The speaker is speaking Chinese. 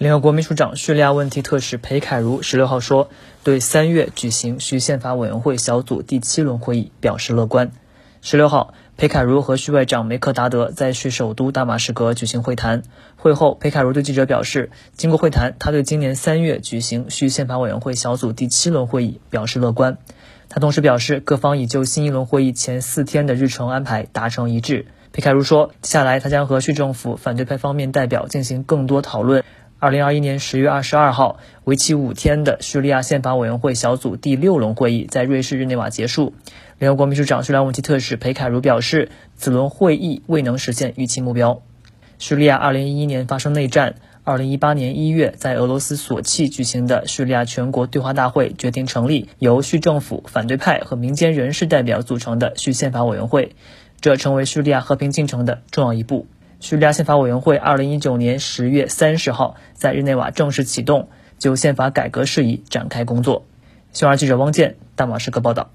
联合国秘书长叙利亚问题特使裴凯如十六号说，对三月举行叙宪法委员会小组第七轮会议表示乐观。十六号，裴凯如和叙外长梅克达德在叙首都大马士革举行会谈。会后，裴凯如对记者表示，经过会谈，他对今年三月举行叙宪法委员会小组第七轮会议表示乐观。他同时表示，各方已就新一轮会议前四天的日程安排达成一致。裴凯如说，接下来他将和叙政府反对派方面代表进行更多讨论。二零二一年十月二十二号，为期五天的叙利亚宪法委员会小组第六轮会议在瑞士日内瓦结束。联合国秘书长叙利亚问题特使裴凯如表示，此轮会议未能实现预期目标。叙利亚二零一一年发生内战，二零一八年一月在俄罗斯索契举行的叙利亚全国对话大会决定成立由叙政府、反对派和民间人士代表组成的叙宪法委员会，这成为叙利亚和平进程的重要一步。叙利亚宪法委员会二零一九年十月三十号在日内瓦正式启动，就宪法改革事宜展开工作。新华记者汪建，大马士革报道。